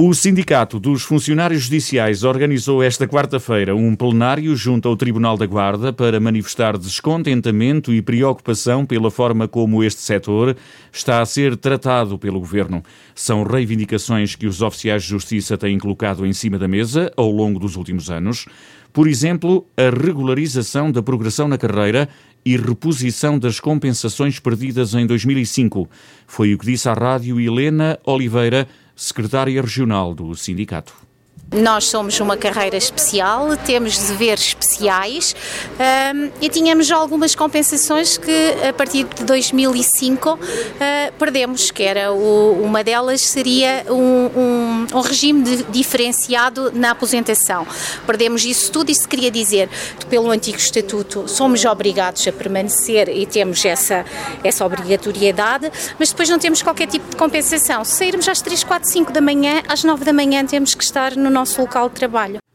O Sindicato dos Funcionários Judiciais organizou esta quarta-feira um plenário junto ao Tribunal da Guarda para manifestar descontentamento e preocupação pela forma como este setor está a ser tratado pelo governo. São reivindicações que os oficiais de justiça têm colocado em cima da mesa ao longo dos últimos anos. Por exemplo, a regularização da progressão na carreira e reposição das compensações perdidas em 2005. Foi o que disse à rádio Helena Oliveira secretária regional do sindicato. Nós somos uma carreira especial, temos deveres especiais um, e tínhamos algumas compensações que a partir de 2005 uh, perdemos, que era o, uma delas seria um, um, um regime de, diferenciado na aposentação. Perdemos isso tudo, isso queria dizer que pelo antigo estatuto somos obrigados a permanecer e temos essa, essa obrigatoriedade, mas depois não temos qualquer tipo de compensação. Se sairmos às 3, 4, 5 da manhã, às 9 da manhã temos que estar no nosso local de trabalho.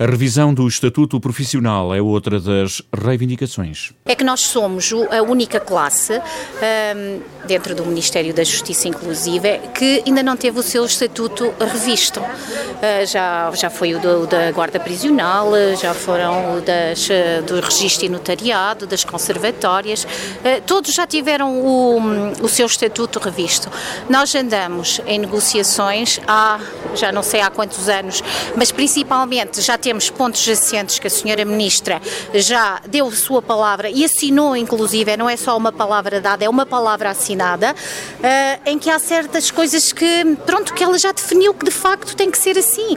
A revisão do Estatuto Profissional é outra das reivindicações. É que nós somos a única classe um, dentro do Ministério da Justiça, inclusive, que ainda não teve o seu estatuto revisto. Uh, já, já foi o, do, da Guarda Prisional, já foram o das, uh, do Registro e Notariado, das conservatórias, uh, todos já tiveram o, o seu estatuto revisto. Nós andamos em negociações há, já não sei há quantos anos, mas principalmente já temos pontos assentes que a senhora Ministra já deu sua palavra e assinou, inclusive, não é só uma palavra dada, é uma palavra assinada, uh, em que há certas coisas que, pronto, que ela já definiu que de facto tem que ser assim.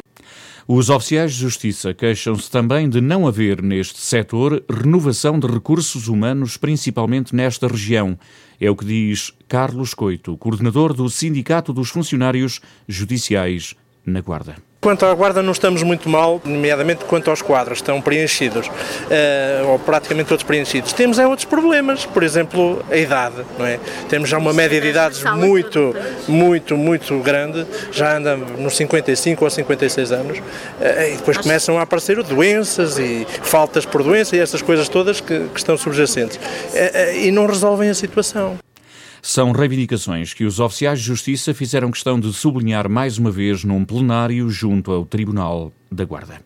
Os oficiais de justiça queixam-se também de não haver neste setor renovação de recursos humanos, principalmente nesta região. É o que diz Carlos Coito, coordenador do Sindicato dos Funcionários Judiciais na Guarda. Quanto à guarda não estamos muito mal, nomeadamente quanto aos quadros, estão preenchidos, uh, ou praticamente todos preenchidos. Temos é outros problemas, por exemplo, a idade, não é? Temos já uma média de idades muito, muito, muito grande, já anda nos 55 ou 56 anos, uh, e depois começam a aparecer doenças e faltas por doença e essas coisas todas que, que estão subjacentes. Uh, e não resolvem a situação. São reivindicações que os oficiais de justiça fizeram questão de sublinhar mais uma vez num plenário junto ao Tribunal da Guarda.